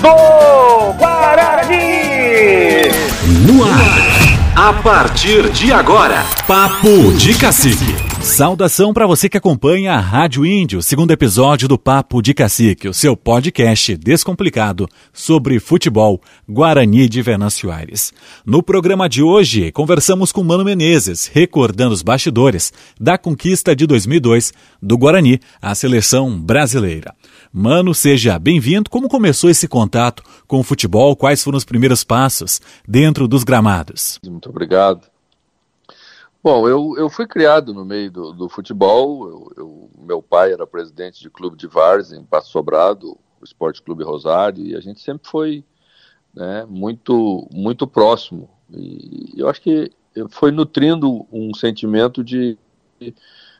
do Guarani! No ar, a partir de agora, Papo de Cacique. Saudação para você que acompanha a Rádio Índio, segundo episódio do Papo de Cacique, o seu podcast descomplicado sobre futebol Guarani de Venâncio Aires. No programa de hoje, conversamos com Mano Menezes, recordando os bastidores da conquista de 2002 do Guarani à seleção brasileira. Mano, seja bem-vindo. Como começou esse contato com o futebol? Quais foram os primeiros passos dentro dos gramados? Muito obrigado. Bom, eu, eu fui criado no meio do, do futebol. Eu, eu, meu pai era presidente de clube de Várzea, em Passo Sobrado, o Esporte Clube Rosário, e a gente sempre foi né, muito, muito próximo. E eu acho que foi nutrindo um sentimento de,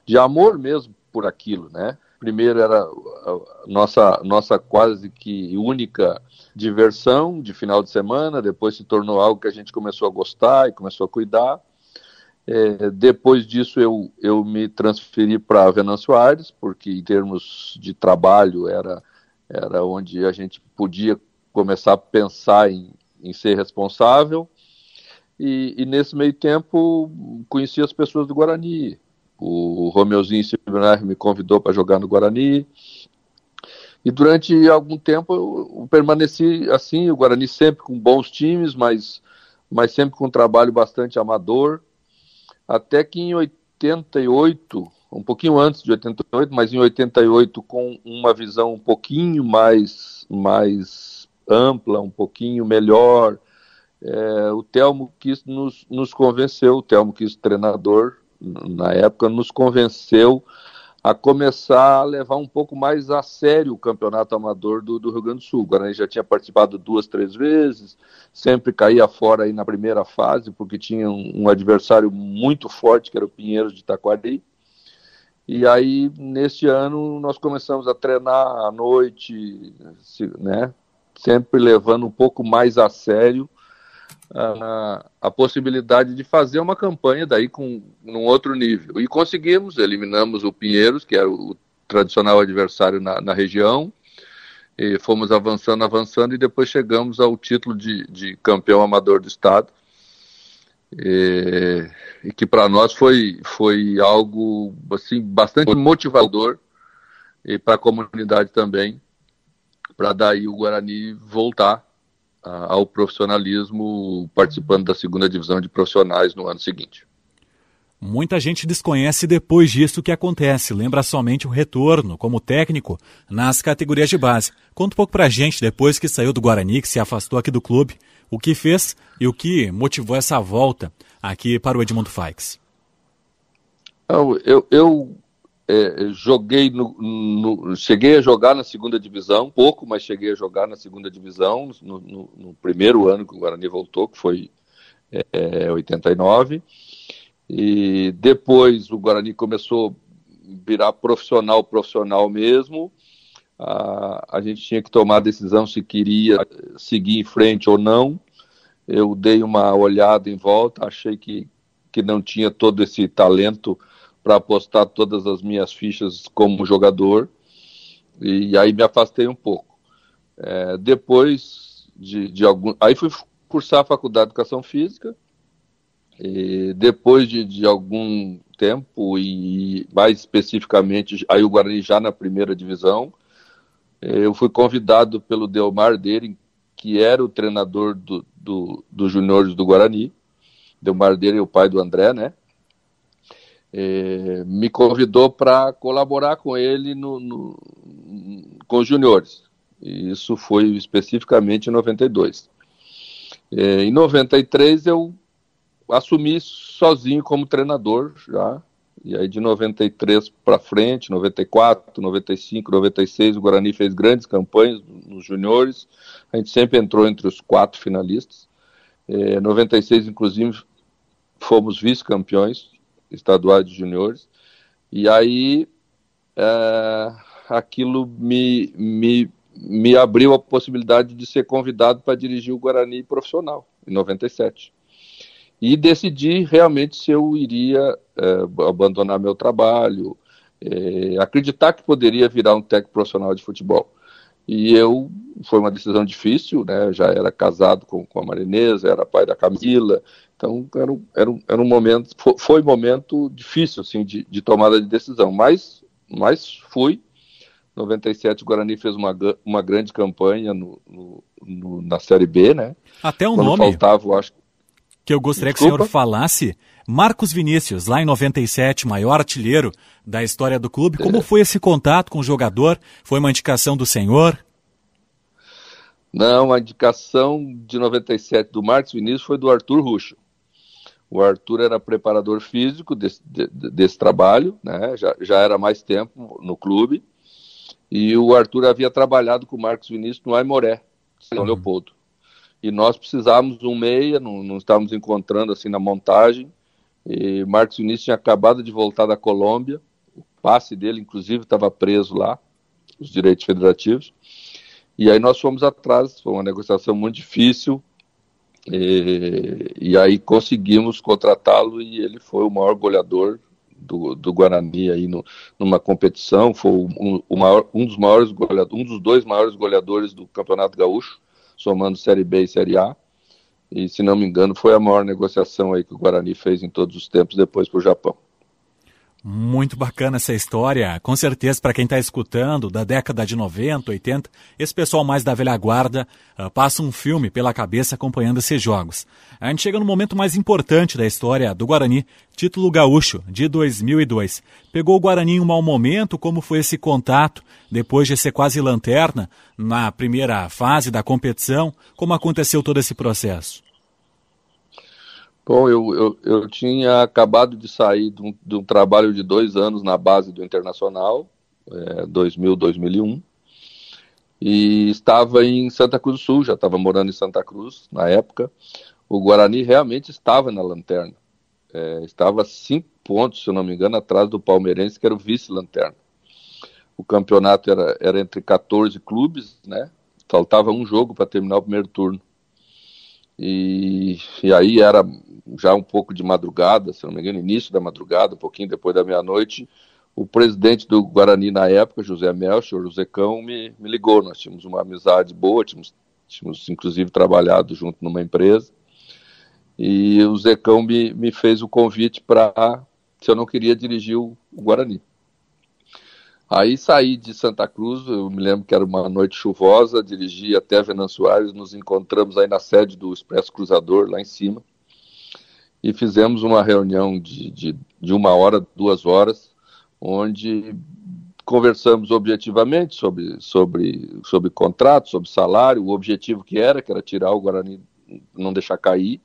de amor mesmo por aquilo, né? Primeiro era a nossa, nossa quase que única diversão de final de semana, depois se tornou algo que a gente começou a gostar e começou a cuidar. É, depois disso, eu, eu me transferi para Venâncio Aires, porque em termos de trabalho era, era onde a gente podia começar a pensar em, em ser responsável. E, e, nesse meio tempo, conheci as pessoas do Guarani. O Romeuzinho Silvenar me convidou para jogar no Guarani. E durante algum tempo eu, permaneci assim, o Guarani sempre com bons times, mas, mas sempre com um trabalho bastante amador até que em 88, um pouquinho antes de 88, mas em 88 com uma visão um pouquinho mais, mais ampla, um pouquinho melhor, é, o Telmo quis nos, nos convenceu, o Telmo quis treinador na época, nos convenceu a começar a levar um pouco mais a sério o campeonato amador do, do Rio Grande do Sul. O Guarani já tinha participado duas, três vezes, sempre caía fora aí na primeira fase, porque tinha um, um adversário muito forte, que era o Pinheiros de Taquari. E aí, neste ano, nós começamos a treinar à noite, né, sempre levando um pouco mais a sério a, a possibilidade de fazer uma campanha daí com num outro nível. E conseguimos, eliminamos o Pinheiros, que era o tradicional adversário na, na região, e fomos avançando, avançando, e depois chegamos ao título de, de campeão amador do estado. E, e que para nós foi, foi algo assim, bastante motivador e para a comunidade também, para daí o Guarani voltar ao profissionalismo participando da segunda divisão de profissionais no ano seguinte. Muita gente desconhece depois disso o que acontece, lembra somente o retorno como técnico nas categorias de base. Conta um pouco pra gente, depois que saiu do Guarani, que se afastou aqui do clube, o que fez e o que motivou essa volta aqui para o Edmundo Faix. Eu, eu é, joguei no, no, cheguei a jogar na segunda divisão, pouco, mas cheguei a jogar na segunda divisão no, no, no primeiro ano que o Guarani voltou, que foi é, 89. E depois o Guarani começou a virar profissional, profissional mesmo. A, a gente tinha que tomar a decisão se queria seguir em frente ou não. Eu dei uma olhada em volta, achei que, que não tinha todo esse talento para apostar todas as minhas fichas como jogador e aí me afastei um pouco. É, depois de, de algum, aí fui cursar a faculdade de educação física e depois de, de algum tempo e mais especificamente aí o Guarani já na primeira divisão, eu fui convidado pelo Delmar Deren, que era o treinador do, do, do juniores do Guarani. Delmar Deren é o pai do André, né? É, me convidou para colaborar com ele no, no, com os juniores. E isso foi especificamente em 92. É, em 93 eu assumi sozinho como treinador já. E aí de 93 para frente, 94, 95, 96, o Guarani fez grandes campanhas nos juniores. A gente sempre entrou entre os quatro finalistas. É, 96, inclusive, fomos vice-campeões estaduais de juniores. E aí é, aquilo me, me, me abriu a possibilidade de ser convidado para dirigir o Guarani profissional, em 97. E decidi realmente se eu iria é, abandonar meu trabalho, é, acreditar que poderia virar um técnico profissional de futebol. E eu, foi uma decisão difícil, né? Já era casado com, com a Marinesa, era pai da Camila, então era um, era um, era um momento, foi, um momento difícil, assim, de, de tomada de decisão, mas, mas fui. 97 o Guarani fez uma, uma grande campanha no, no, no na Série B, né? Até o um nome faltava, acho, que eu gostaria Desculpa. que o senhor falasse. Marcos Vinícius, lá em 97, maior artilheiro da história do clube. Como é. foi esse contato com o jogador? Foi uma indicação do senhor? Não, a indicação de 97 do Marcos Vinícius foi do Arthur Ruxo. O Arthur era preparador físico desse, de, desse trabalho, né? já, já era mais tempo no clube. E o Arthur havia trabalhado com o Marcos Vinícius no Aimoré, São uhum. Leopoldo. E nós precisávamos de um meia, não, não estávamos encontrando assim na montagem. E Marcos Vinícius tinha acabado de voltar da Colômbia, o passe dele, inclusive, estava preso lá, os direitos federativos. E aí nós fomos atrás, foi uma negociação muito difícil, e, e aí conseguimos contratá-lo e ele foi o maior goleador do, do Guarani aí no, numa competição, foi um, um, maior, um dos maiores goleadores, um dos dois maiores goleadores do Campeonato Gaúcho, somando Série B e Série A. E se não me engano, foi a maior negociação aí que o Guarani fez em todos os tempos depois para o Japão. Muito bacana essa história. Com certeza, para quem está escutando, da década de 90, 80, esse pessoal mais da velha guarda uh, passa um filme pela cabeça acompanhando esses jogos. A gente chega no momento mais importante da história do Guarani, título gaúcho de 2002. Pegou o Guarani em um mau momento? Como foi esse contato depois de ser quase lanterna na primeira fase da competição? Como aconteceu todo esse processo? Bom, eu, eu, eu tinha acabado de sair de um, de um, trabalho de dois anos na base do Internacional, é, 2000, 2001, e estava em Santa Cruz do Sul, já estava morando em Santa Cruz na época. O Guarani realmente estava na lanterna, é, estava cinco pontos, se não me engano, atrás do Palmeirense, que era o vice-lanterna. O campeonato era, era entre 14 clubes, né? Faltava um jogo para terminar o primeiro turno. E, e aí era já um pouco de madrugada, se não me engano, início da madrugada, um pouquinho depois da meia-noite, o presidente do Guarani na época, José Melchior, o Zecão, me, me ligou. Nós tínhamos uma amizade boa, tínhamos, tínhamos inclusive trabalhado junto numa empresa. E o Zecão me, me fez o convite para se eu não queria dirigir o Guarani. Aí saí de Santa Cruz, eu me lembro que era uma noite chuvosa, dirigi até Venâncio Soares, nos encontramos aí na sede do Expresso Cruzador, lá em cima, e fizemos uma reunião de, de, de uma hora, duas horas, onde conversamos objetivamente sobre, sobre, sobre contrato, sobre salário, o objetivo que era, que era tirar o Guarani, não deixar cair,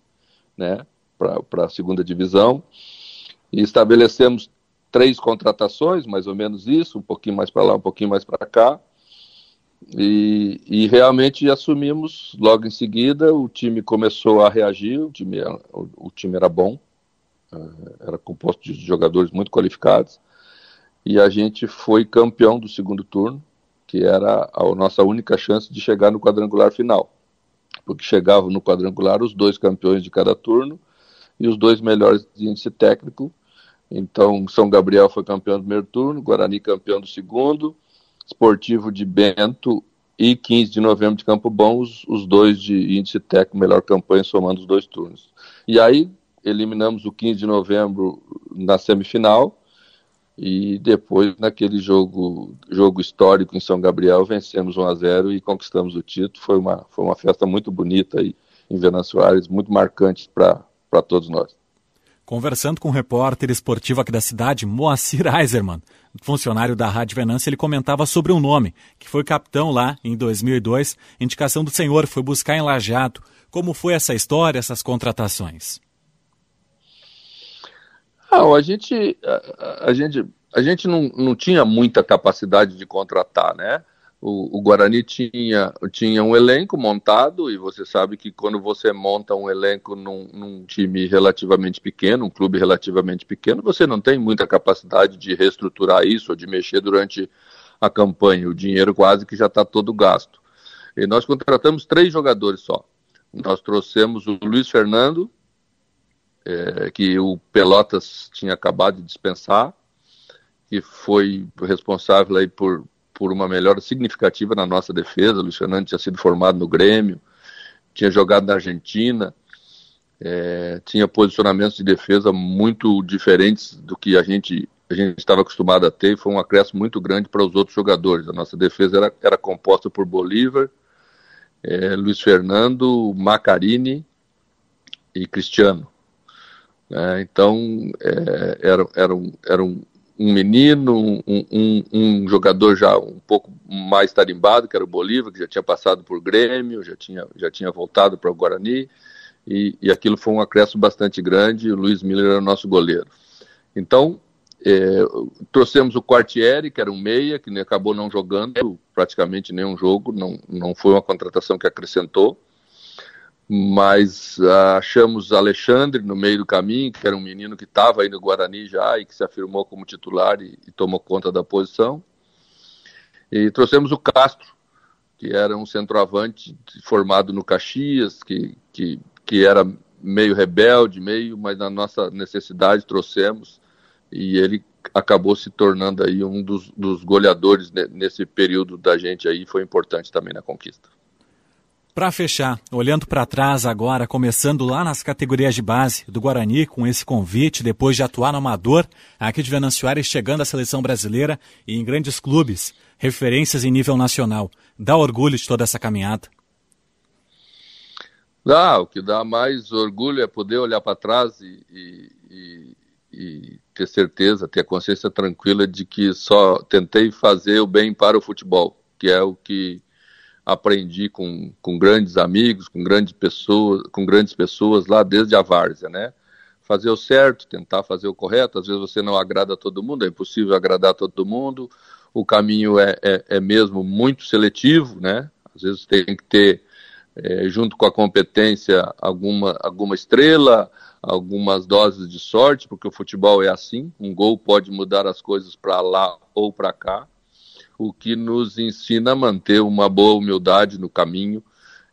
né, para a segunda divisão, e estabelecemos três contratações, mais ou menos isso, um pouquinho mais para lá, um pouquinho mais para cá. E, e, realmente assumimos logo em seguida. O time começou a reagir, o time, era, o, o time era bom, eh, era composto de jogadores muito qualificados. E a gente foi campeão do segundo turno, que era a nossa única chance de chegar no quadrangular final. Porque chegavam no quadrangular os dois campeões de cada turno e os dois melhores de índice técnico então, São Gabriel foi campeão do primeiro turno, Guarani campeão do segundo, Esportivo de Bento e 15 de novembro de Campo Bom, os, os dois de índice técnico, melhor campanha, somando os dois turnos. E aí, eliminamos o 15 de novembro na semifinal, e depois, naquele jogo, jogo histórico em São Gabriel, vencemos 1 a 0 e conquistamos o título. Foi uma, foi uma festa muito bonita aí em Venâncio Soares, muito marcante para todos nós. Conversando com um repórter esportivo aqui da cidade, Moacir Eiserman, funcionário da Rádio Venância, ele comentava sobre um nome, que foi capitão lá em 2002, indicação do senhor, foi buscar em Lajado. Como foi essa história, essas contratações? Ah, a gente, a, a gente, a gente não, não tinha muita capacidade de contratar, né? O, Guarani tinha, tinha um elenco montado, e você sabe que quando você monta um elenco num, num, time relativamente pequeno, um clube relativamente pequeno, você não tem muita capacidade de reestruturar isso ou de mexer durante a campanha. O dinheiro quase que já está todo gasto. E nós contratamos três jogadores só. Nós trouxemos o Luiz Fernando, é, que o Pelotas tinha acabado de dispensar, que foi responsável aí por por uma melhora significativa na nossa defesa. O Fernando tinha sido formado no Grêmio, tinha jogado na Argentina, é, tinha posicionamentos de defesa muito diferentes do que a gente a gente estava acostumado a ter e foi um acréscimo muito grande para os outros jogadores. A nossa defesa era, era composta por Bolívar, é, Luiz Fernando, Macarini e Cristiano. É, então, é, era, era, um, era um, um menino, um, um, um, jogador já um pouco mais tarimbado, que era o Bolívar, que já tinha passado por Grêmio, já tinha, já tinha voltado para o Guarani, e, e aquilo foi um acréscimo bastante grande, o Luiz Miller era o nosso goleiro. Então, é, trouxemos o Quartieri, que era um meia, que acabou não jogando praticamente nenhum jogo, não, não foi uma contratação que acrescentou, mas ah, achamos Alexandre no meio do caminho, que era um menino que estava aí no Guarani já e que se afirmou como titular e, e, tomou conta da posição. E trouxemos o Castro, que era um centroavante formado no Caxias, que, que, que era meio rebelde, meio, mas na nossa necessidade trouxemos e ele acabou se tornando aí um dos, dos goleadores nesse período da gente aí, foi importante também na conquista. Para fechar, olhando para trás agora, começando lá nas categorias de base do Guarani, com esse convite, depois de atuar no Amador, aqui de Venâncio chegando à seleção brasileira e em grandes clubes, referências em nível nacional. Dá orgulho de toda essa caminhada? Dá, o que dá mais orgulho é poder olhar para trás e, e, e ter certeza, ter a consciência tranquila de que só tentei fazer o bem para o futebol, que é o que aprendi com, com grandes amigos, com grandes pessoas, com grandes pessoas lá desde a várzea, né? Fazer o certo, tentar fazer o correto. Às vezes você não agrada todo mundo, é impossível agradar todo mundo. O caminho é, é, é mesmo muito seletivo, né? Às vezes tem que ter, é, junto com a competência, alguma, alguma estrela, algumas doses de sorte, porque o futebol é assim. Um gol pode mudar as coisas para lá ou para cá o que nos ensina a manter uma boa humildade no caminho,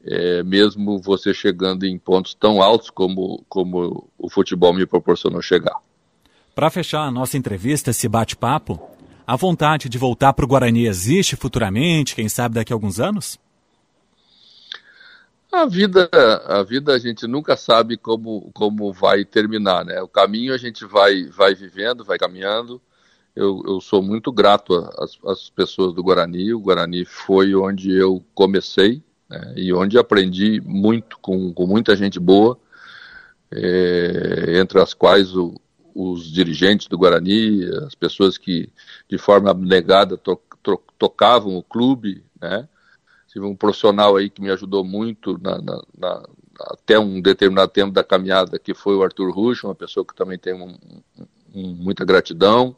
é, mesmo você chegando em pontos tão altos como, como o futebol me proporcionou chegar. Para fechar a nossa entrevista, esse bate-papo, a vontade de voltar para o Guarani existe futuramente, quem sabe daqui a alguns anos? A vida, a vida a gente nunca sabe como, como vai terminar, né? O caminho a gente vai, vai vivendo, vai caminhando eu, eu sou muito grato às, pessoas do Guarani. O Guarani foi onde eu comecei né, e onde aprendi muito com, com muita gente boa, é, entre as quais o, os dirigentes do Guarani, as pessoas que de forma abnegada to, to, tocavam o clube, né? Tive um profissional aí que me ajudou muito na, na, na, até um determinado tempo da caminhada, que foi o Arthur Rusch, uma pessoa que também tem um, um, muita gratidão.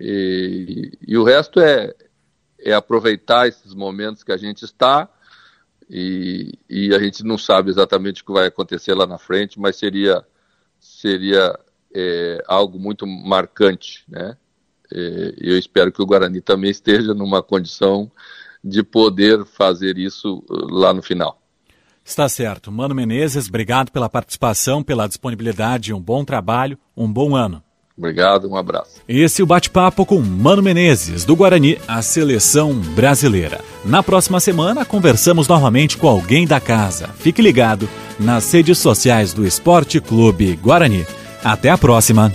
E, e o resto é, é aproveitar esses momentos que a gente está e, e, a gente não sabe exatamente o que vai acontecer lá na frente, mas seria, seria é, algo muito marcante, né? É, eu espero que o Guarani também esteja numa condição de poder fazer isso lá no final. Está certo. Mano Menezes, obrigado pela participação, pela disponibilidade, um bom trabalho, um bom ano. Obrigado, um abraço. Esse é o bate-papo com Mano Menezes, do Guarani, a seleção brasileira. Na próxima semana, conversamos novamente com alguém da casa. Fique ligado nas redes sociais do Esporte Clube Guarani. Até a próxima!